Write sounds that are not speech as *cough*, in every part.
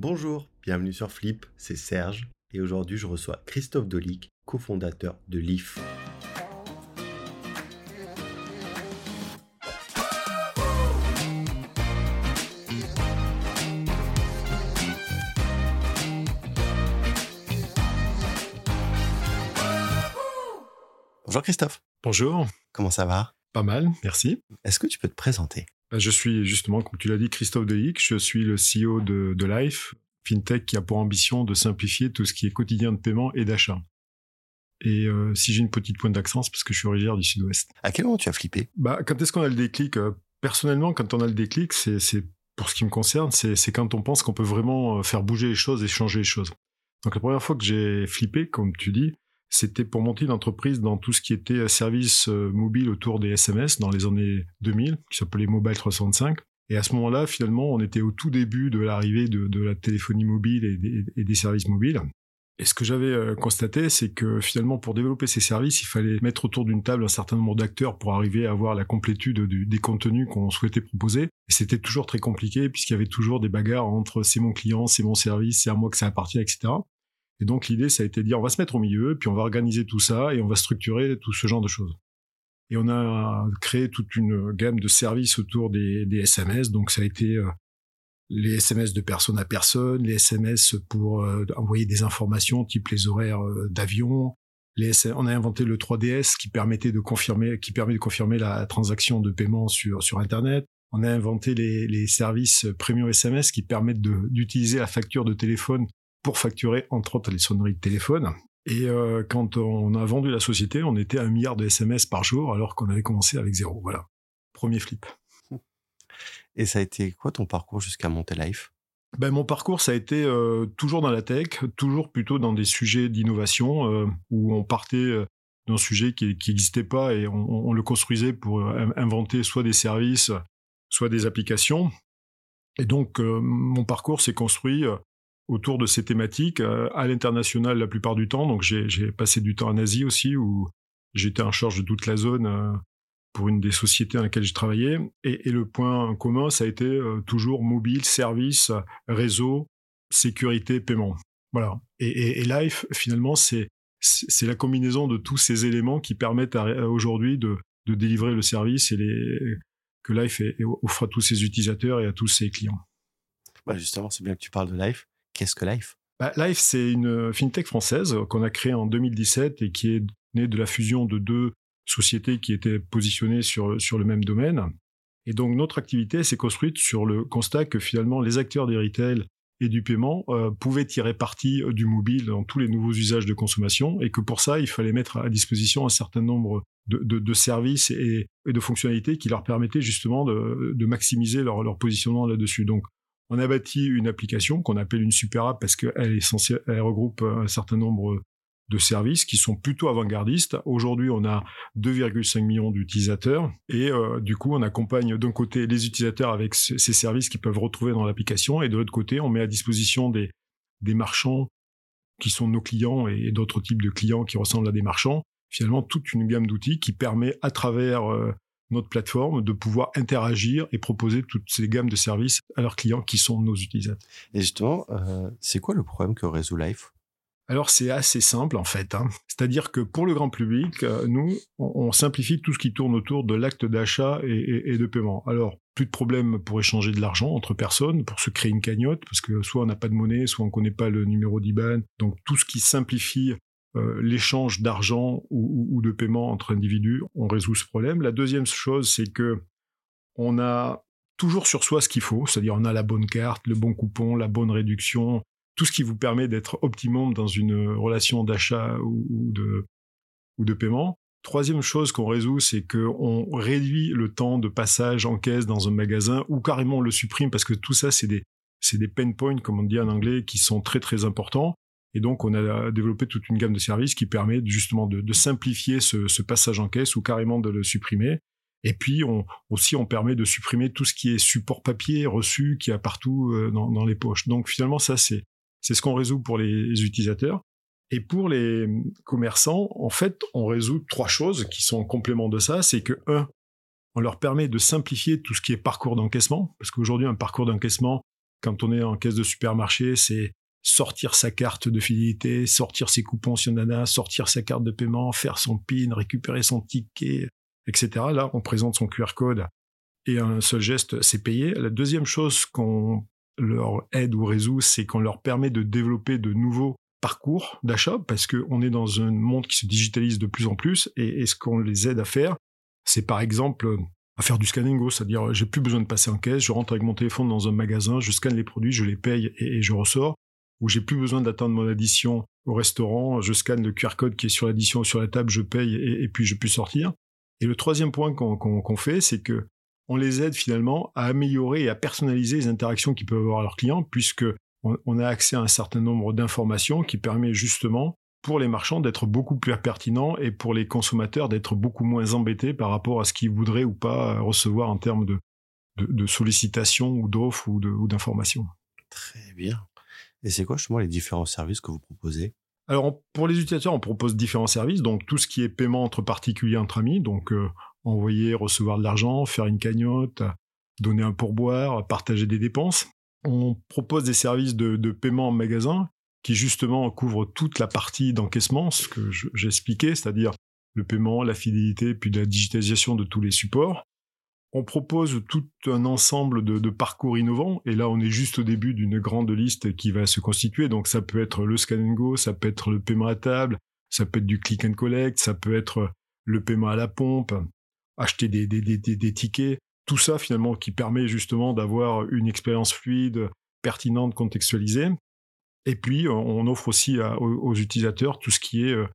Bonjour, bienvenue sur Flip, c'est Serge et aujourd'hui je reçois Christophe Dolic, cofondateur de Leaf. Bonjour Christophe. Bonjour. Comment ça va? Pas mal, merci. Est-ce que tu peux te présenter? Je suis justement, comme tu l'as dit, Christophe Delic. Je suis le CEO de, de Life, FinTech qui a pour ambition de simplifier tout ce qui est quotidien de paiement et d'achat. Et euh, si j'ai une petite pointe d'accent, c'est parce que je suis originaire du Sud-Ouest. À quel moment tu as flippé? Bah, Quand est-ce qu'on a le déclic? Euh, Personnellement, quand on a le déclic, c'est, pour ce qui me concerne, c'est, c'est quand on pense qu'on peut vraiment euh, faire bouger les choses et changer les choses. Donc la première fois que j'ai flippé, comme tu dis, c'était pour monter une entreprise dans tout ce qui était service mobile autour des SMS dans les années 2000, qui s'appelait Mobile 365. Et à ce moment-là, finalement, on était au tout début de l'arrivée de, la téléphonie mobile et des, services mobiles. Et ce que j'avais constaté, c'est que finalement, pour développer ces services, il fallait mettre autour d'une table un certain nombre d'acteurs pour arriver à avoir la complétude des contenus qu'on souhaitait proposer. Et c'était toujours très compliqué puisqu'il y avait toujours des bagarres entre c'est mon client, c'est mon service, c'est à moi que ça appartient, etc. Et donc l'idée, ça a été de dire, on va se mettre au milieu, puis on va organiser tout ça et on va structurer tout ce genre de choses. Et on a créé toute une gamme de services autour des, SMS. Donc ça a été euh, les SMS de personne à personne, les SMS pour euh, envoyer des informations, type les horaires euh, d'avion. on a inventé le 3DS qui permettait de confirmer, qui permet de confirmer la transaction de paiement sur sur Internet. On a inventé les services premium SMS qui permettent d'utiliser la facture de téléphone pour facturer entre autres les sonneries de téléphone. Et euh, quand on a vendu la société, on était à un milliard de SMS par jour alors qu'on avait commencé avec zéro. Voilà. Premier flip. Et ça a été quoi ton parcours jusqu'à monter Life? Ben, mon parcours, ça a été euh, toujours dans la tech, toujours plutôt dans des sujets d'innovation euh, où on partait d'un sujet qui n'existait pas et on, on, le construisait pour inventer soit des services, soit des applications. Et donc, mon parcours s'est construit autour de ces thématiques euh, à l'international la plupart du temps. Donc j'ai passé du temps en Asie aussi où j'étais en charge de toute la zone euh, pour une des sociétés dans laquelle j'ai travaillé. Et, le point commun, ça a été euh, toujours mobile, service, réseau, sécurité, paiement. Voilà. Et, Life, finalement, c'est c'est la combinaison de tous ces éléments qui permettent aujourd'hui de, de délivrer le service et les, que Life offre à tous ses utilisateurs et à tous ses clients. Bah justement, c'est bien que tu parles de Life. Qu'est-ce que Life? Bah, Life, c'est une fintech française qu'on a créée en 2017 et qui est née de la fusion de deux sociétés qui étaient positionnées sur, sur le même domaine. Et donc notre activité s'est construite sur le constat que finalement les acteurs des retail et du paiement euh, pouvaient tirer parti du mobile dans tous les nouveaux usages de consommation et que pour ça, il fallait mettre à disposition un certain nombre de, de, services et, de fonctionnalités qui leur permettaient justement de, de maximiser leur, leur positionnement là-dessus. Donc on a bâti une application qu'on appelle une super app parce qu'elle regroupe un certain nombre de services qui sont plutôt avant-gardistes. Aujourd'hui, on a 2,5 millions d'utilisateurs et euh, du coup, on accompagne d'un côté les utilisateurs avec ces services qu'ils peuvent retrouver dans l'application et de l'autre côté, on met à disposition des, des marchands qui sont nos clients et d'autres types de clients qui ressemblent à des marchands, finalement toute une gamme d'outils qui permet à travers euh, notre plateforme de pouvoir interagir et proposer toutes ces gammes de services à leurs clients qui sont nos utilisateurs. Et justement, euh, c'est quoi le problème que résout Life? Alors c'est assez simple en fait. Hein. C'est-à-dire que pour le grand public, euh, nous, on, simplifie tout ce qui tourne autour de l'acte d'achat et, de paiement. Alors plus de problème pour échanger de l'argent entre personnes, pour se créer une cagnotte, parce que soit on n'a pas de monnaie, soit on ne connaît pas le numéro d'IBAN. Donc tout ce qui simplifie euh, l'échange d'argent ou, de paiement entre individus, on résout ce problème. La deuxième chose, c'est que on a toujours sur soi ce qu'il faut, c'est-à-dire on a la bonne carte, le bon coupon, la bonne réduction, tout ce qui vous permet d'être optimum dans une relation d'achat ou, de, paiement. Troisième chose qu'on résout, c'est qu'on réduit le temps de passage en caisse dans un magasin ou carrément on le supprime parce que tout ça, c'est des, c'est des pain points, comme on dit en anglais, qui sont très très importants. Et donc, on a développé toute une gamme de services qui permet justement de, simplifier ce, passage en caisse ou carrément de le supprimer. Et puis, aussi, on permet de supprimer tout ce qui est support papier reçu qui a partout euh, dans, les poches. Donc, finalement, ça, c'est, c'est ce qu'on résout pour les utilisateurs. Et pour les commerçants, en fait, on résout trois choses qui sont en complément de ça. C'est que, un, on leur permet de simplifier tout ce qui est parcours d'encaissement, parce qu'aujourd'hui, un parcours d'encaissement, quand on est en caisse de supermarché, c'est sortir sa carte de fidélité, sortir ses coupons sur Nana, sortir sa carte de paiement, faire son PIN, récupérer son ticket, etc. Là, on présente son QR code et un seul geste, c'est payé. La deuxième chose qu'on leur aide ou résout, c'est qu'on leur permet de développer de nouveaux parcours d'achat parce qu'on est dans un monde qui se digitalise de plus en plus et, ce qu'on les aide à faire, c'est par exemple à faire du scanning c'est-à-dire j'ai plus besoin de passer en caisse, je rentre avec mon téléphone dans un magasin, je scanne les produits, je les paye et, je ressors, ou j'ai plus besoin d'attendre mon addition au restaurant, je scanne le QR code qui est sur l'addition sur la table, je paye et, puis je peux sortir. Et le troisième point qu'on fait, c'est que on les aide finalement à améliorer et à personnaliser les interactions qu'ils peuvent avoir leurs clients, puisque on, a accès à un certain nombre d'informations qui permet justement pour les marchands d'être beaucoup plus pertinents et pour les consommateurs d'être beaucoup moins embêtés par rapport à ce qu'ils voudraient ou pas recevoir en termes de, sollicitations ou d'offres ou d'informations. Très bien. Et c'est quoi justement les différents services que vous proposez? Alors pour les utilisateurs, on propose différents services, donc tout ce qui est paiement entre particuliers, entre amis, donc euh, envoyer, recevoir de l'argent, faire une cagnotte, donner un pourboire, partager des dépenses. On propose des services de, paiement en magasin qui justement couvrent toute la partie d'encaissement, ce que j'expliquais, c'est-à-dire le paiement, la fidélité, puis la digitalisation de tous les supports. On propose tout un ensemble de, parcours innovants, et là on est juste au début d'une grande liste qui va se constituer, donc ça peut être le scan go, ça peut être le paiement à table, ça peut être du click and collect, ça peut être le paiement à la pompe, acheter des, tickets, tout ça finalement qui permet justement d'avoir une expérience fluide, pertinente, contextualisée. Et puis on offre aussi aux, utilisateurs tout ce qui est euh,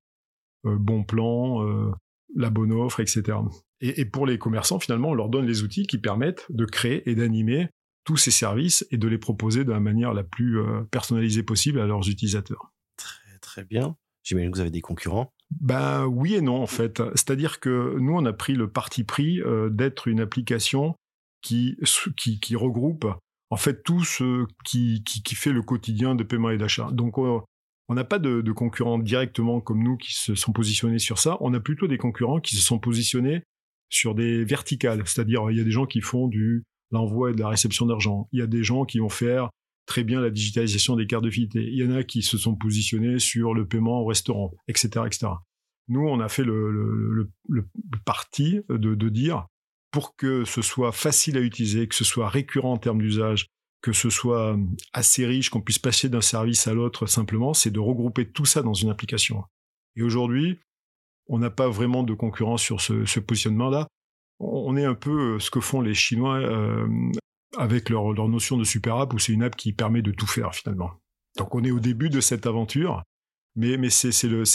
euh, bon plan, euh, la bonne offre, etc. Et, et, pour les commerçants finalement on leur donne les outils qui permettent de créer et d'animer tous ces services et de les proposer de la manière la plus personnalisée possible à leurs utilisateurs. Très très bien. J'imagine que vous avez des concurrents. Ben oui et non en fait. C'est-à-dire que nous on a pris le parti pris euh, d'être une application qui, qui, regroupe en fait tout ce qui, qui, fait le quotidien de paiement et d'achat. Donc on n'a pas de, concurrents directement comme nous qui se sont positionnés sur ça. On a plutôt des concurrents qui se sont positionnés sur des verticales. C'est-à-dire il y a des gens qui font du l'envoi et de la réception d'argent. Il y a des gens qui vont faire très bien la digitalisation des cartes de fidélité. Il y en a qui se sont positionnés sur le paiement au restaurant, etc., etc. Nous, on a fait le, parti de, dire pour que ce soit facile à utiliser, que ce soit récurrent en termes d'usage, que ce soit assez riche, qu'on puisse passer d'un service à l'autre simplement, c'est de regrouper tout ça dans une application. Et aujourd'hui, on n'a pas vraiment de concurrence sur ce, positionnement-là. On est un peu ce que font les Chinois euh, avec leur, notion de super app où c'est une app qui permet de tout faire finalement. Donc on est au début de cette aventure, mais, mais c'est,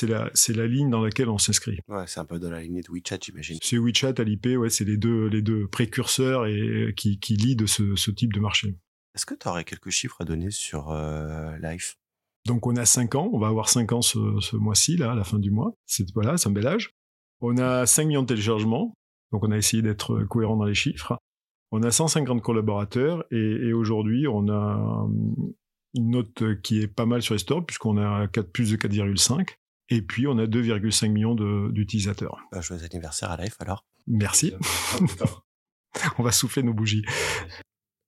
la, la ligne dans laquelle on s'inscrit. Ouais, c'est un peu dans la lignée de WeChat, j'imagine. C'est WeChat, Alipay, ouais, c'est les deux, les deux précurseurs et, qui, qui lead ce, ce type de marché. Est-ce que tu aurais quelques chiffres à donner sur euh, Life? Donc on a 5 ans, on va avoir 5 ans ce, ce mois-ci, là, à la fin du mois. C'est, voilà, c'est un bel âge. On a 5 millions de téléchargements, donc on a essayé d'être cohérent dans les chiffres. On a 150 collaborateurs et, aujourd'hui, on a euh, une note qui est pas mal sur les stores puisqu'on a 4, plus de 4,5 et puis on a 2,5 millions d'utilisateurs. Bah, joyeux anniversaire à Life alors. Merci. *laughs* on va souffler nos bougies.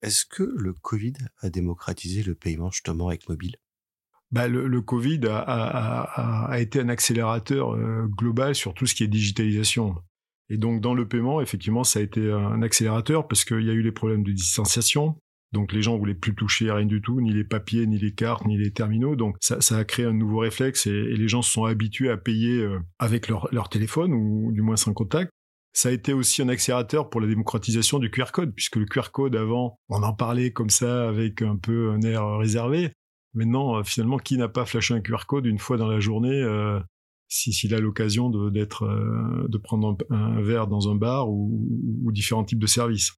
Est-ce que le Covid a démocratisé le paiement justement avec mobile? Bah, le, Covid a, été un accélérateur euh, global sur tout ce qui est digitalisation. Et donc dans le paiement, effectivement, ça a été un accélérateur parce qu'il y a eu les problèmes de distanciation. Donc les gens voulaient plus toucher à rien du tout, ni les papiers, ni les cartes, ni les terminaux. Donc ça, a créé un nouveau réflexe et, les gens se sont habitués à payer euh, avec leur, leur téléphone ou du moins sans contact. Ça a été aussi un accélérateur pour la démocratisation du QR code, puisque le QR code avant, on en parlait comme ça avec un peu un air réservé. Maintenant, euh, finalement, qui n'a pas flashé un QR code une fois dans la journée euh, s'il a l'occasion de, euh, de prendre un, verre dans un bar ou, différents types de services.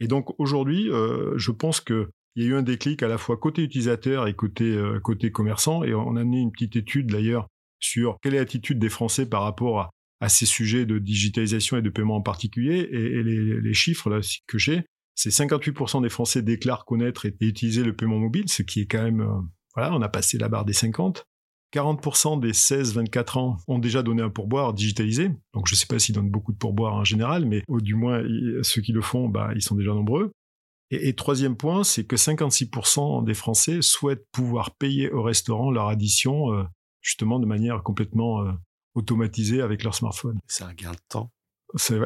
Et donc aujourd'hui, je pense qu'il y a eu un déclic à la fois côté utilisateur et côté, côté commerçant, et on a amené une petite étude d'ailleurs sur quelle est l'attitude des Français par rapport à, à, ces sujets de digitalisation et de paiement en particulier, et, les, les, chiffres là que j'ai, c'est 58% des Français déclarent connaître et, utiliser le paiement mobile, ce qui est quand même, voilà, on a passé la barre des 50. 40% des 16-24 ans ont déjà donné un pourboire digitalisé. Donc je ne sais pas s'ils donnent beaucoup de pourboires en général, mais au, du moins ceux qui le font, bah, ils sont déjà nombreux. Et, troisième point, c'est que 56% des Français souhaitent pouvoir payer au restaurant leur addition euh, justement de manière complètement euh, automatisée avec leur smartphone. C'est un gain de temps.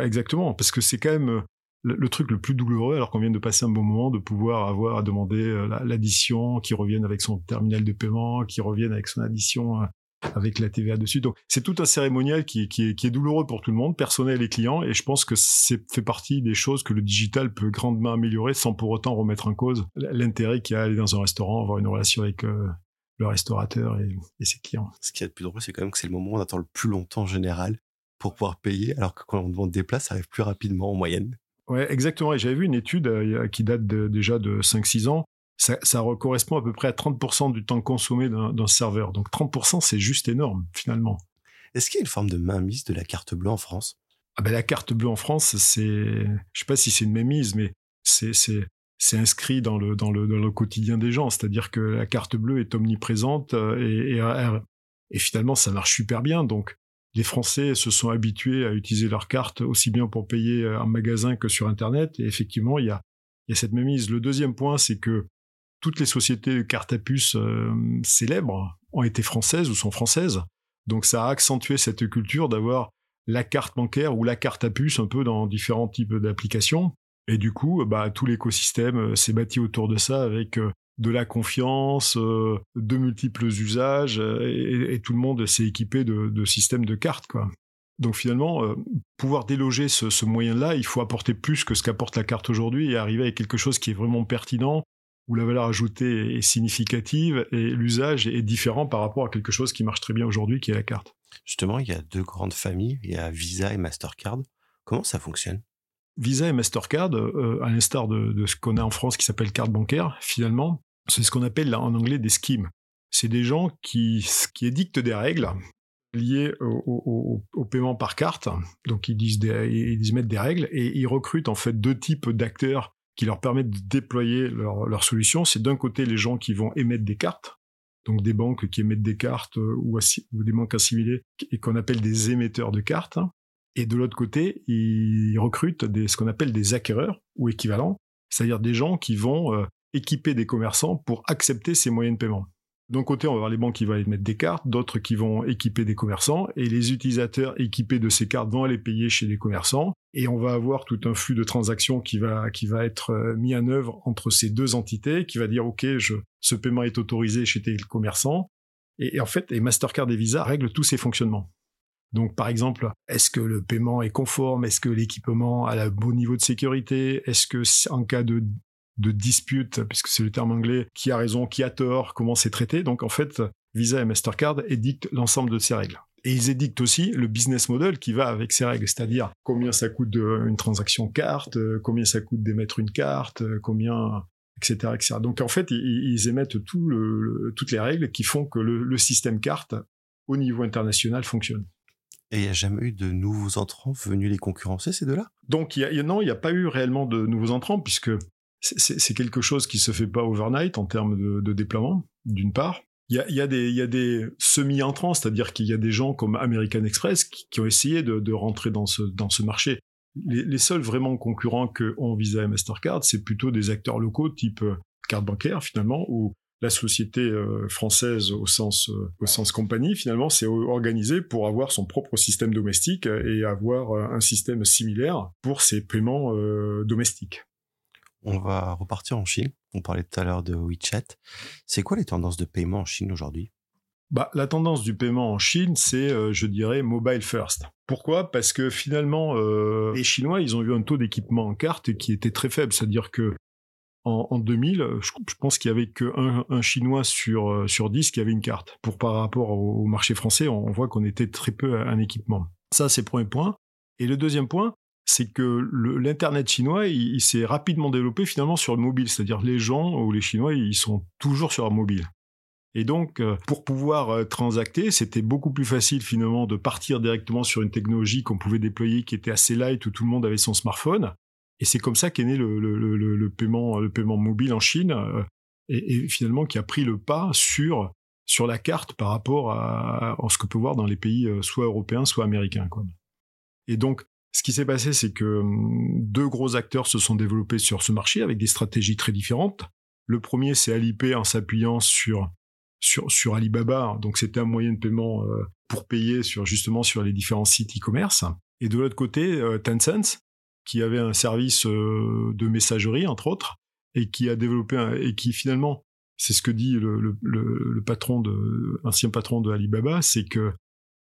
Exactement, parce que c'est quand même euh, le, truc le plus douloureux, alors qu'on vient de passer un bon moment, de pouvoir avoir à demander l'addition, qui revienne avec son terminal de paiement, qui revienne avec son addition avec la TVA dessus. Donc c'est tout un cérémonial qui, est, douloureux pour tout le monde, personnel et client, et je pense que c'est fait partie des choses que le digital peut grandement améliorer sans pour autant remettre en cause l'intérêt qu'il y a à aller dans un restaurant, avoir une relation avec euh, le restaurateur et, ses clients. Ce qui est le plus drôle, c'est quand même que c'est le moment où on attend le plus longtemps en général pour pouvoir payer, alors que quand on demande des plats, ça arrive plus rapidement en moyenne. Ouais, exactement. Et j'avais vu une étude euh, qui date déjà de 5-6 ans ça, ça, correspond à peu près à 30% du temps consommé d'un serveur. Donc 30%, c'est juste énorme, finalement. Est-ce qu'il y a une forme de mainmise de la carte bleue en France? Ah ben, La carte bleue en France, c'est... Je sais pas si c'est une mainmise, mais c'est c'est inscrit dans le, dans, le, dans le quotidien des gens. C'est-à-dire que la carte bleue est omniprésente euh, et, et, et, finalement, ça marche super bien. Donc, les Français se sont habitués à utiliser leur carte aussi bien pour payer en magasin que sur Internet. Et effectivement, il y a, cette mainmise. Le deuxième point, c'est que toutes les sociétés de cartes à puce euh, célèbres ont été françaises ou sont françaises. Donc ça a accentué cette culture d'avoir la carte bancaire ou la carte à puce un peu dans différents types d'applications. Et du coup, bah, tout l'écosystème euh, s'est bâti autour de ça avec euh, de la confiance, de multiples usages, et, tout le monde s'est équipé de, systèmes de cartes. Quoi. Donc finalement, pouvoir déloger ce, ce moyen-là, il faut apporter plus que ce qu'apporte la carte aujourd'hui et arriver avec quelque chose qui est vraiment pertinent, où la valeur ajoutée est significative et l'usage est différent par rapport à quelque chose qui marche très bien aujourd'hui, qui est la carte. Justement, il y a deux grandes familles, il y a Visa et Mastercard. Comment ça fonctionne? Visa et Mastercard, euh, à l'instar de, ce qu'on a en France qui s'appelle carte bancaire, finalement, c'est ce qu'on appelle en anglais des schemes. C'est des gens qui, qui édictent des règles liées au, paiement par carte. Donc ils disent, ils disent mettre des règles et ils recrutent en fait deux types d'acteurs qui leur permettent de déployer leur, leur solution. C'est d'un côté les gens qui vont émettre des cartes, donc des banques qui émettent des cartes euh, ou, des banques assimilées et qu'on appelle des émetteurs de cartes. Et de l'autre côté, ils recrutent des, ce qu'on appelle des acquéreurs ou équivalents, c'est-à-dire des gens qui vont euh, équiper des commerçants pour accepter ces moyens de paiement. D'un côté, on va avoir les banques qui vont émettre des cartes, d'autres qui vont équiper des commerçants, et les utilisateurs équipés de ces cartes vont aller payer chez des commerçants, et on va avoir tout un flux de transactions qui va, qui va être euh, mis en œuvre entre ces deux entités, qui va dire, OK, ce paiement est autorisé chez tel commerçant, et, en fait, les Mastercard et Visa règlent tous ces fonctionnements. Donc, par exemple, est-ce que le paiement est conforme? Est-ce que l'équipement a le bon niveau de sécurité? Est-ce que, en cas de de dispute, puisque c'est le terme anglais, qui a raison, qui a tort, comment c'est traité. Donc en fait, Visa et Mastercard édictent l'ensemble de ces règles. Et ils édictent aussi le business model qui va avec ces règles, c'est-à-dire combien ça coûte une transaction carte, combien ça coûte d'émettre une carte, combien, etc., etc. Donc en fait, ils, émettent tout toutes les règles qui font que le, système carte au niveau international fonctionne. Et il n'y a jamais eu de nouveaux entrants venus les concurrencer, ces deux-là? Donc y a, non, il n'y a pas eu réellement de nouveaux entrants, puisque c'est quelque chose qui se fait pas overnight en termes de, déploiement, d'une part. Il y a, des, semi-entrants, c'est-à-dire qu'il y a des gens comme American Express qui, ont essayé de, rentrer dans ce, marché. Les, seuls vraiment concurrents que ont Visa et Mastercard, c'est plutôt des acteurs locaux type euh, carte bancaire finalement, ou la société euh, française euh, au sens compagnie finalement s'est organisée pour avoir son propre système domestique et avoir un système similaire pour ses paiements domestiques on va repartir en Chine. On parlait tout à l'heure de WeChat. C'est quoi les tendances de paiement en Chine aujourd'hui? Bah, la tendance du paiement en Chine, c'est, euh, je dirais, mobile first. Pourquoi? Parce que finalement, euh, les Chinois, ils ont eu un taux d'équipement en carte qui était très faible. C'est-à-dire que en, 2000, je, pense qu'il y avait qu'un un Chinois sur, euh, sur 10 qui avait une carte. Pour par rapport au, marché français, on, voit qu'on était très peu un équipement. Ça, c'est le premier point. Et le deuxième point, c'est que l'internet chinois il, s'est rapidement développé finalement sur le mobile, c'est-à-dire les gens ou les Chinois ils sont toujours sur un mobile. Et donc, euh, pour pouvoir euh, transacter, c'était beaucoup plus facile finalement de partir directement sur une technologie qu'on pouvait déployer qui était assez light où tout le monde avait son smartphone. Et c'est comme ça qu'est né le, paiement, le paiement mobile en Chine euh, et, finalement qui a pris le pas sur sur la carte par rapport à, ce que peut voir dans les pays soit européens, soit américains. Et donc, Ce qui s'est passé, c'est que hum, deux gros acteurs se sont développés sur ce marché avec des stratégies très différentes. Le premier, c'est Alipay en s'appuyant sur, sur, Alibaba. Donc, c'était un moyen de paiement euh, pour payer sur, justement sur les différents sites e-commerce. Et de l'autre côté, euh, Tencent, qui avait un service euh, de messagerie, entre autres, et qui a développé un, et qui finalement, c'est ce que dit le, le, le, patron de, ancien patron de Alibaba, c'est que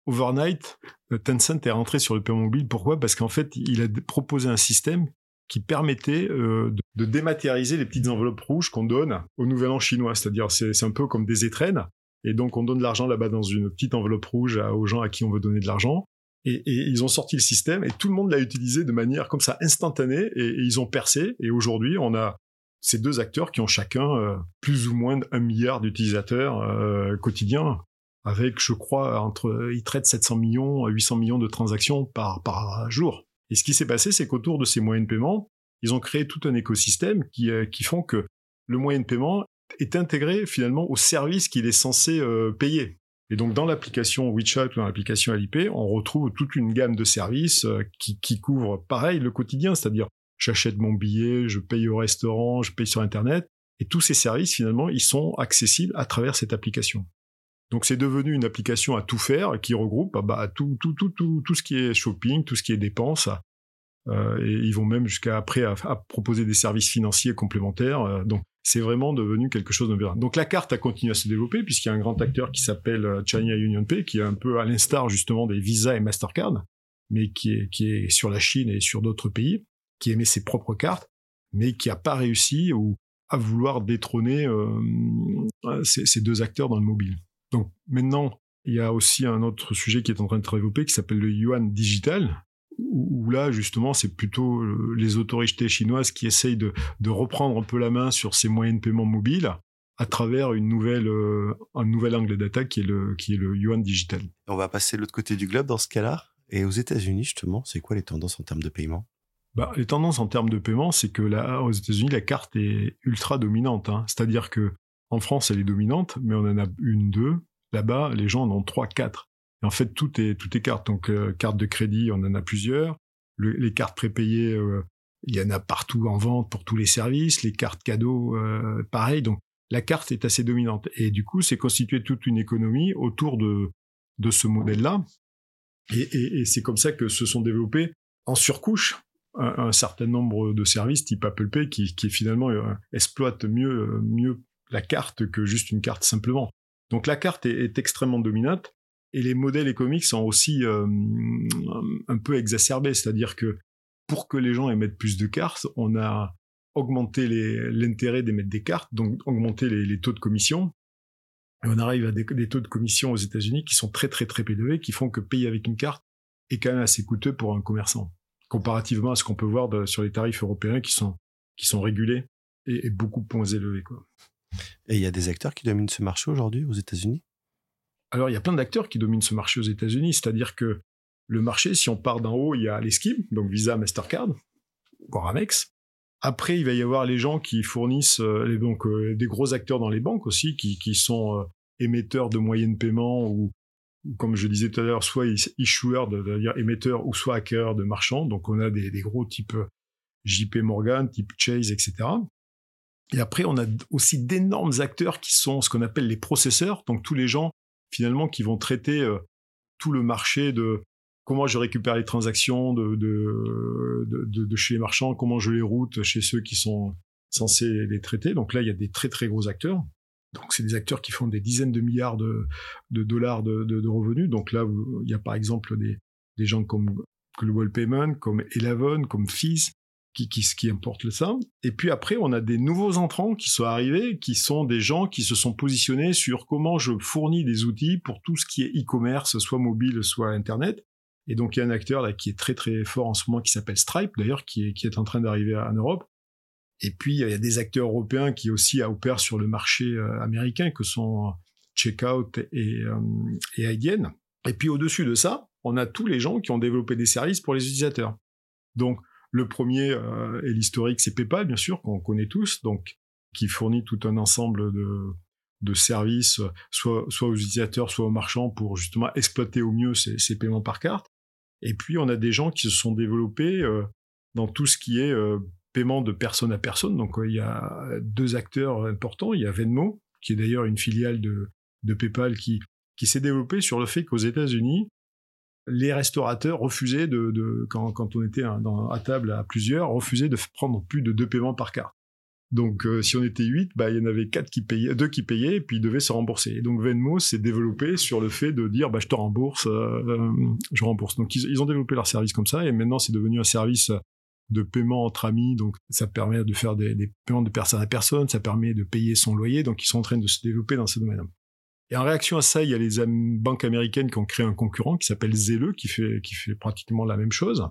overnight, euh, Tencent est rentré sur le paiement mobile. Pourquoi? Parce qu'en fait, il a proposé un système qui permettait euh, de, dématérialiser les petites enveloppes rouges qu'on donne au Nouvel An chinois. C'est-à-dire, c'est un peu comme des étrennes. Et donc, on donne de l'argent là-bas dans une petite enveloppe rouge aux gens à qui on veut donner de l'argent. Et, ils ont sorti le système et tout le monde l'a utilisé de manière comme ça instantanée et, ils ont percé. Et aujourd'hui, on a ces deux acteurs qui ont chacun euh, plus ou moins un milliard d'utilisateurs quotidiens avec, je crois, entre, ils traitent 700 millions à 800 millions de transactions par, jour. Et ce qui s'est passé, c'est qu'autour de ces moyens de paiement, ils ont créé tout un écosystème qui, euh, qui font que le moyen de paiement est intégré finalement au service qu'il est censé euh, payer. Et donc dans l'application WeChat ou dans l'application Alipay, on retrouve toute une gamme de services euh, qui, qui couvrent pareil le quotidien, c'est-à-dire j'achète mon billet, je paye au restaurant, je paye sur Internet, et tous ces services finalement, ils sont accessibles à travers cette application. Donc c'est devenu une application à tout faire qui regroupe ah bah, tout, tout, tout, tout, tout ce qui est shopping, tout ce qui est dépenses. Euh, et ils vont même jusqu'à après à, proposer des services financiers complémentaires. Euh, donc c'est vraiment devenu quelque chose de bien. Donc la carte a continué à se développer puisqu'il y a un grand acteur qui s'appelle euh, China Union Pay qui est un peu à l'instar justement des Visa et Mastercard, mais qui est, qui est sur la Chine et sur d'autres pays, qui émet ses propres cartes, mais qui n'a pas réussi ou à vouloir détrôner euh, ces deux acteurs dans le mobile. Donc maintenant, il y a aussi un autre sujet qui est en train de se développer qui s'appelle le yuan digital, où, là justement c'est plutôt euh, les autorités chinoises qui essayent de, reprendre un peu la main sur ces moyens de paiement mobiles à travers une nouvelle, euh, un nouvel angle d'attaque qui est le qui est le yuan digital. On va passer de l'autre côté du globe dans ce cas-là. Et aux États-Unis justement, c'est quoi les tendances en termes de paiement? Bah, les tendances en termes de paiement, c'est que là, aux États-Unis, la carte est ultra dominante. Hein. C'est-à-dire que en France, elle est dominante, mais on en a une, deux. Là-bas, les gens en ont trois, quatre. Et en fait, tout est, tout est carte. Donc, euh, carte de crédit, on en a plusieurs. les cartes prépayées, euh, il y en a partout en vente pour tous les services. Les cartes cadeaux, euh, pareil. Donc, la carte est assez dominante. Et du coup, c'est constitué toute une économie autour de, de ce modèle-là. Et, c'est comme ça que se sont développés en surcouche un, certain nombre de services type Apple Pay qui, finalement exploitent mieux, mieux la carte que juste une carte simplement. Donc la carte est, extrêmement dominante et les modèles économiques sont aussi euh, un peu exacerbés, c'est-à-dire que pour que les gens émettent plus de cartes, on a augmenté l'intérêt d'émettre des cartes, donc augmenté les, taux de commission. Et on arrive à des, taux de commission aux États-Unis qui sont très très très élevés, qui font que payer avec une carte est quand même assez coûteux pour un commerçant, comparativement à ce qu'on peut voir sur les tarifs européens qui sont qui sont régulés et, beaucoup moins élevés. Et il y a des acteurs qui dominent ce marché aujourd'hui aux États-Unis? Alors, il y a plein d'acteurs qui dominent ce marché aux États-Unis, c'est-à-dire que le marché, si on part d'en haut, il y a les schemes, donc Visa, Mastercard, voire Amex. Après, il va y avoir les gens qui fournissent euh, donc, euh, des gros acteurs dans les banques aussi, qui, sont euh, émetteurs de moyens de paiement ou, comme je disais tout à l'heure, soit issuers, c'est-à-dire émetteurs, ou soit hackers de marchands. Donc, on a des gros types JP Morgan, type Chase, etc. Et après, on a aussi d'énormes acteurs qui sont ce qu'on appelle les processeurs, donc tous les gens finalement qui vont traiter euh, tout le marché de comment je récupère les transactions de, de, de, chez les marchands, comment je les route chez ceux qui sont censés les traiter. Donc là, il y a des très très gros acteurs. Donc c'est des acteurs qui font des dizaines de milliards de, dollars de, revenus. Donc là, il y a par exemple des, des gens comme Global Payment, comme Eleven, comme Fizz, qui, qui, qui importe ça. Et puis après, on a des nouveaux entrants qui sont arrivés, qui sont des gens qui se sont positionnés sur comment je fournis des outils pour tout ce qui est e-commerce, soit mobile, soit Internet. Et donc, il y a un acteur là qui est très très fort en ce moment qui s'appelle Stripe, d'ailleurs, qui est, qui est en train d'arriver en Europe. Et puis, il y a des acteurs européens qui aussi opèrent sur le marché euh, américain, que sont Checkout et, euh, et IDN. Et puis, au-dessus de ça, on a tous les gens qui ont développé des services pour les utilisateurs. Donc, le premier euh, est l'historique, c'est PayPal, bien sûr, qu'on connaît tous, donc qui fournit tout un ensemble de, services, soit, aux utilisateurs, soit aux marchands, pour justement exploiter au mieux ces, paiements par carte. Et puis, on a des gens qui se sont développés dans tout ce qui est paiement de personne à personne. Donc, il y a deux acteurs importants. Il y a Venmo, qui est d'ailleurs une filiale de, PayPal, qui s'est développée sur le fait qu'aux États-Unis, les restaurateurs refusaient de, quand, on était dans, à table à plusieurs, refusaient de prendre plus de deux paiements par carte. Donc, euh, si on était huit, bah, il y en avait quatre qui payaient, deux qui payaient, et puis ils devaient se rembourser. Et donc, Venmo s'est développé sur le fait de dire, bah, je te rembourse, euh, euh, je rembourse. Donc, ils, ils, ont développé leur service comme ça, et maintenant, c'est devenu un service de paiement entre amis. Donc, ça permet de faire des, des, paiements de personne à personne, ça permet de payer son loyer. Donc, ils sont en train de se développer dans ce domaine. Et en réaction à ça, il y a les banques américaines qui ont créé un concurrent qui s'appelle Zelle, qui fait, pratiquement la même chose.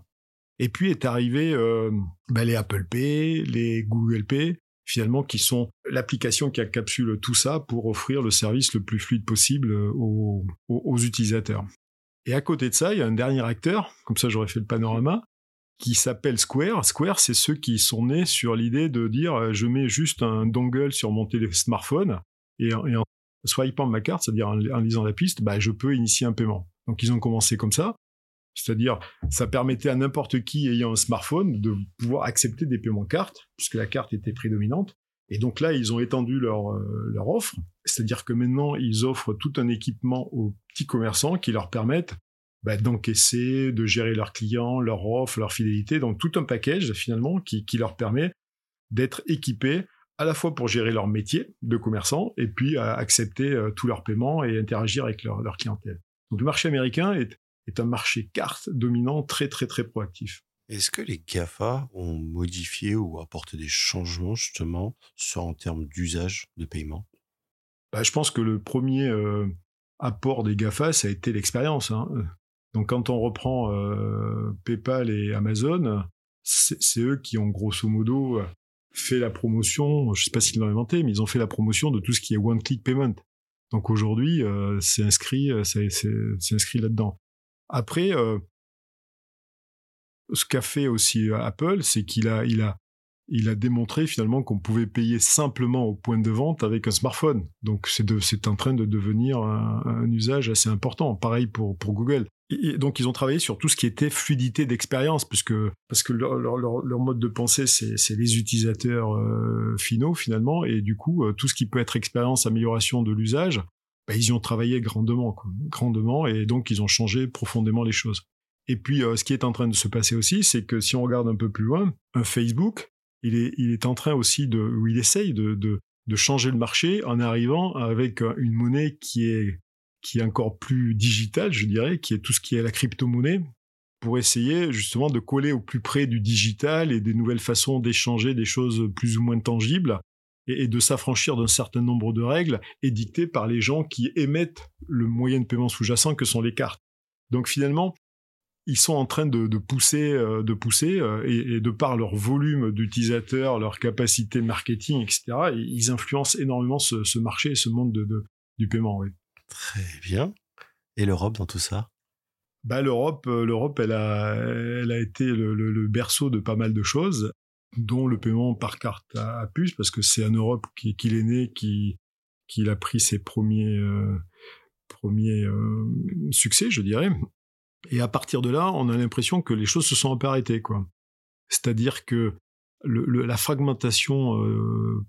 Et puis est arrivé euh, bah, les Apple Pay, les Google Pay, finalement, qui sont l'application qui encapsule tout ça pour offrir le service le plus fluide possible euh, aux, utilisateurs. Et à côté de ça, il y a un dernier acteur, comme ça j'aurais fait le panorama, qui s'appelle Square. Square, c'est ceux qui sont nés sur l'idée de dire euh, je mets juste un dongle sur mon smartphone et, et en swipant ma carte, c'est-à-dire en, lisant la piste, bah, je peux initier un paiement. Donc ils ont commencé comme ça. C'est-à-dire, ça permettait à n'importe qui ayant un smartphone de pouvoir accepter des paiements cartes, puisque la carte était prédominante. Et donc là, ils ont étendu leur, euh, leur offre. C'est-à-dire que maintenant, ils offrent tout un équipement aux petits commerçants qui leur permettent bah, d'encaisser, de gérer leurs clients, leur offre, leur fidélité. Donc tout un package, finalement, qui, qui leur permet d'être équipés à la fois pour gérer leur métier de commerçant et puis à accepter euh, tous leurs paiements et interagir avec leur, leur clientèle. Donc le marché américain est, est un marché carte dominant très très très proactif. Est-ce que les GAFA ont modifié ou apporté des changements justement en termes d'usage de paiement? Bah, Je pense que le premier euh, apport des GAFA, ça a été l'expérience. Hein. Donc quand on reprend euh, PayPal et Amazon, c'est eux qui ont grosso modo fait la promotion, je sais pas s'ils l'ont inventé, mais ils ont fait la promotion de tout ce qui est one-click payment. Donc aujourd'hui, euh, c'est inscrit, euh, c'est inscrit là-dedans. Après, euh, ce qu'a fait aussi Apple, c'est qu'il a, il a, il a démontré finalement qu'on pouvait payer simplement au point de vente avec un smartphone. Donc c'est en train de devenir un, un, usage assez important. Pareil pour, pour Google. Donc ils ont travaillé sur tout ce qui était fluidité d'expérience, parce que leur, leur, leur, mode de pensée c'est les utilisateurs euh, finaux finalement, et du coup euh, tout ce qui peut être expérience, amélioration de l'usage, bah, ils y ont travaillé grandement, grandement, et donc ils ont changé profondément les choses. Et puis euh, ce qui est en train de se passer aussi, c'est que si on regarde un peu plus loin, un Facebook, il est, en train aussi de, ou il essaye de, de changer le marché en arrivant avec une monnaie qui est qui est encore plus digital, je dirais, qui est tout ce qui est la crypto-monnaie, pour essayer justement de coller au plus près du digital et des nouvelles façons d'échanger des choses plus ou moins tangibles et, de s'affranchir d'un certain nombre de règles édictées par les gens qui émettent le moyen de paiement sous-jacent que sont les cartes. Donc finalement, ils sont en train de, pousser, euh, de pousser euh, et, et, de par leur volume d'utilisateurs, leur capacité marketing, etc., ils influencent énormément ce, ce marché, ce monde de, de, du paiement. Très bien. Et l'Europe dans tout ça? Bah, L'Europe, euh, l'Europe, elle a, elle a été le, berceau de pas mal de choses, dont le paiement par carte à, puce, parce que c'est en Europe qu'il est né, qu'il qui a pris ses premiers, euh, premiers euh, succès, je dirais. Et à partir de là, on a l'impression que les choses se sont un peu arrêtées, quoi. C'est-à-dire que la fragmentation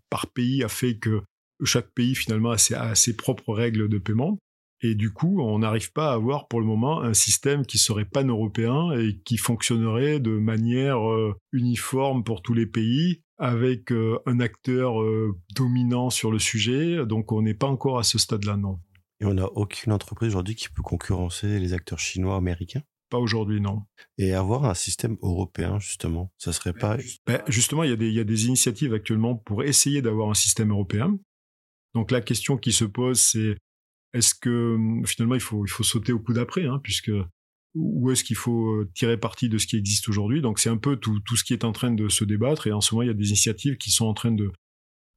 par pays a fait que chaque pays finalement a ses, a ses, propres règles de paiement. Et du coup, on n'arrive pas à avoir pour le moment un système qui serait pan-européen et qui fonctionnerait de manière euh, uniforme pour tous les pays, avec euh, un acteur euh, dominant sur le sujet. Donc on n'est pas encore à ce stade-là, non. Et on n'a aucune entreprise aujourd'hui qui peut concurrencer les acteurs chinois américains? Pas aujourd'hui, non. Et avoir un système européen, justement, ça serait pas... Ben, justement, il y, a des, il y a des initiatives actuellement pour essayer d'avoir un système européen. Donc la question qui se pose, c'est est-ce que hum, finalement il faut, il faut sauter au coup d'après, hein, puisque où est-ce qu'il faut euh, tirer parti de ce qui existe aujourd'hui? Donc c'est un peu tout, tout ce qui est en train de se débattre, et en ce moment il y a des initiatives qui sont en train de,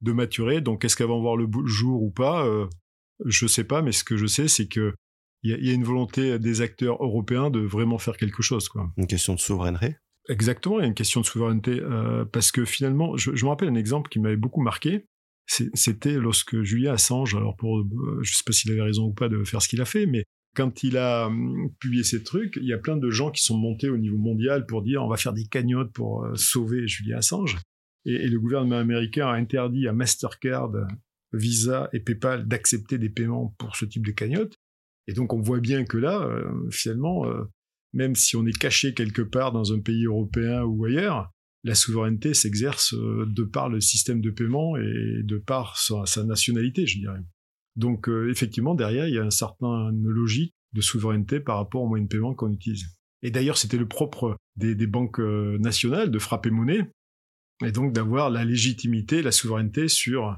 de maturer. Donc est-ce qu'elles vont voir le jour ou pas? Euh, Je sais pas, mais ce que je sais, c'est que il y, y, a une volonté des acteurs européens de vraiment faire quelque chose. Quoi. Une question de souveraineté? Exactement, il y a une question de souveraineté, euh, parce que finalement, je, je me rappelle un exemple qui m'avait beaucoup marqué c'était lorsque Julian Assange, alors pour, euh, je sais pas s'il avait raison ou pas de faire ce qu'il a fait, mais quand il a hum, publié ces trucs, il y a plein de gens qui sont montés au niveau mondial pour dire on va faire des cagnottes pour euh, sauver Julian Assange. Et, le gouvernement américain a interdit à Mastercard, Visa et PayPal d'accepter des paiements pour ce type de cagnotte. Et donc on voit bien que là, euh, finalement, même si on est caché quelque part dans un pays européen ou ailleurs, la souveraineté s'exerce de par le système de paiement et de par sa nationalité, je dirais. Donc euh, effectivement, derrière, il y a un certain logique de souveraineté par rapport aux moyens de paiement qu'on utilise. Et d'ailleurs, c'était le propre des, banques euh, nationales de frapper monnaie, et donc d'avoir la légitimité, la souveraineté sur,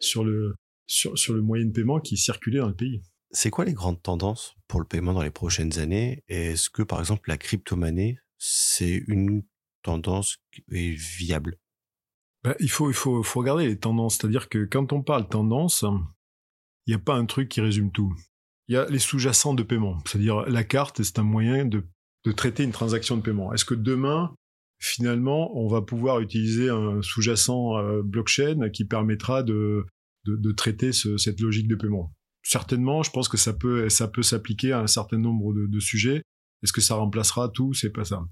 sur, le, sur le moyen de paiement qui circulait dans le pays. C'est quoi les grandes tendances pour le paiement dans les prochaines années? Est-ce que, par exemple, la crypto-monnaie, c'est une tendance viable? Ben, Il faut, il faut, faut regarder les tendances. C'est-à-dire que quand on parle tendance, il n'y a pas un truc qui résume tout. Il y a les sous-jacents de paiement, c'est-à-dire la carte, c'est un moyen de, traiter une transaction de paiement. Est-ce que demain, finalement, on va pouvoir utiliser un sous-jacent euh, blockchain qui permettra de, de, traiter cette logique de paiement? Certainement, je pense que ça peut, ça peut s'appliquer à un certain nombre de, de sujets. Est-ce que ça remplacera tout? C'est pas ça.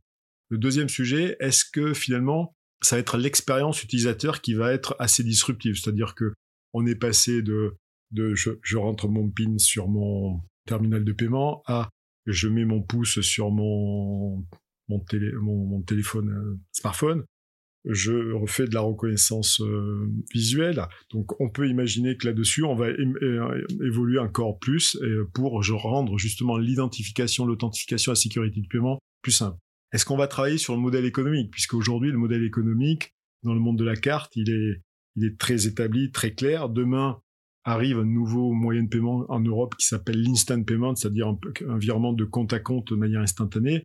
Le deuxième sujet, est-ce que finalement, ça va être l'expérience utilisateur qui va être assez disruptive? C'est-à-dire que on est passé de je, rentre mon PIN sur mon terminal de paiement à je mets mon pouce sur mon, mon, télé, mon, téléphone euh, smartphone, je refais de la reconnaissance euh, visuelle. Donc on peut imaginer que là-dessus, on va évoluer encore plus pour rendre justement l'identification, l'authentification, la sécurité du paiement plus simple. Est-ce qu'on va travailler sur le modèle économique? Puisque aujourd'hui, le modèle économique, dans le monde de la carte, il est, très établi, très clair. Demain, arrive un nouveau moyen de paiement en Europe qui s'appelle l'instant payment, c'est-à-dire un, virement de compte à compte de manière instantanée,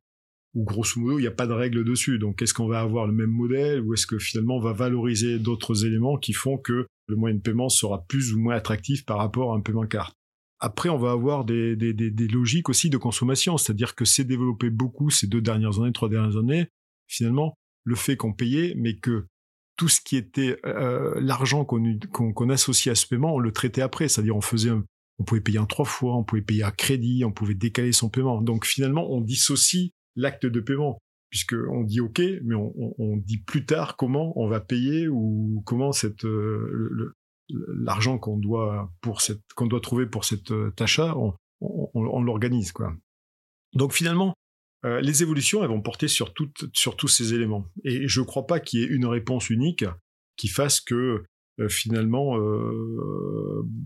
où grosso modo il n'y a pas de règle dessus. Donc est-ce qu'on va avoir le même modèle ou est-ce que finalement on va valoriser d'autres éléments qui font que le moyen de paiement sera plus ou moins attractif par rapport à un paiement carte? Après, on va avoir des, des, des, des logiques aussi de consommation, c'est-à-dire que c'est développé beaucoup ces deux dernières années, trois dernières années. Finalement, le fait qu'on payait, mais que tout ce qui était euh, l'argent qu'on associait à ce paiement, on le traitait après. C'est-à-dire, on faisait, on pouvait payer en trois fois, on pouvait payer à crédit, on pouvait décaler son paiement. Donc finalement, on dissocie l'acte de paiement puisque on dit OK, mais on, on, dit plus tard comment on va payer ou comment cette euh, l'argent qu'on doit pour cette qu'on doit trouver pour cette euh, achat, on, on l'organise quoi. Donc finalement, euh, les évolutions, elles vont porter sur, sur tous ces éléments. Et je ne crois pas qu'il y ait une réponse unique qui fasse que euh, finalement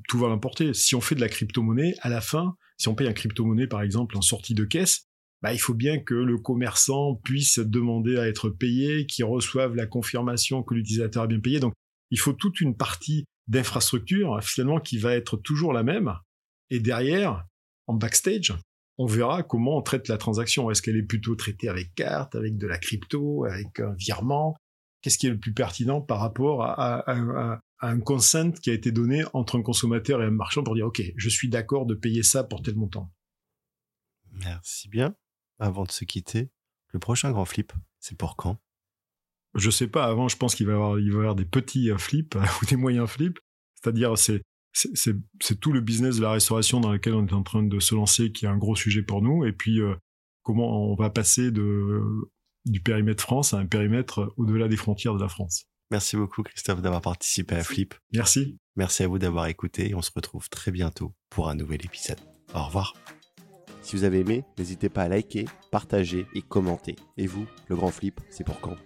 tout va l'emporter. Si on fait de la crypto-monnaie, à la fin, si on paye un crypto-monnaie par exemple en sortie de caisse, bah, il faut bien que le commerçant puisse demander à être payé, qu'il reçoive la confirmation que l'utilisateur a bien payé. Donc il faut toute une partie d'infrastructure finalement qui va être toujours la même. Et derrière, en backstage, on verra comment on traite la transaction. Est-ce qu'elle est plutôt traitée avec carte, avec de la crypto, avec un virement? Qu'est-ce qui est le plus pertinent par rapport à, un consent qui a été donné entre un consommateur et un marchand pour dire OK, je suis d'accord de payer ça pour tel montant? Merci bien. Avant de se quitter, le prochain grand flip, c'est pour quand? Je sais pas. Avant, je pense qu'il va y avoir, il va y avoir des petits flips *laughs* ou des moyens flips. C'est-à-dire, c'est c'est tout le business de la restauration dans lequel on est en train de se lancer qui est un gros sujet pour nous. Et puis, euh, comment on va passer de, du périmètre France à un périmètre au-delà des frontières de la France. Merci beaucoup, Christophe, d'avoir participé à Flip. Merci. Merci à vous d'avoir écouté on se retrouve très bientôt pour un nouvel épisode. Au revoir. Si vous avez aimé, n'hésitez pas à liker, partager et commenter. Et vous, le grand flip, c'est pour quand?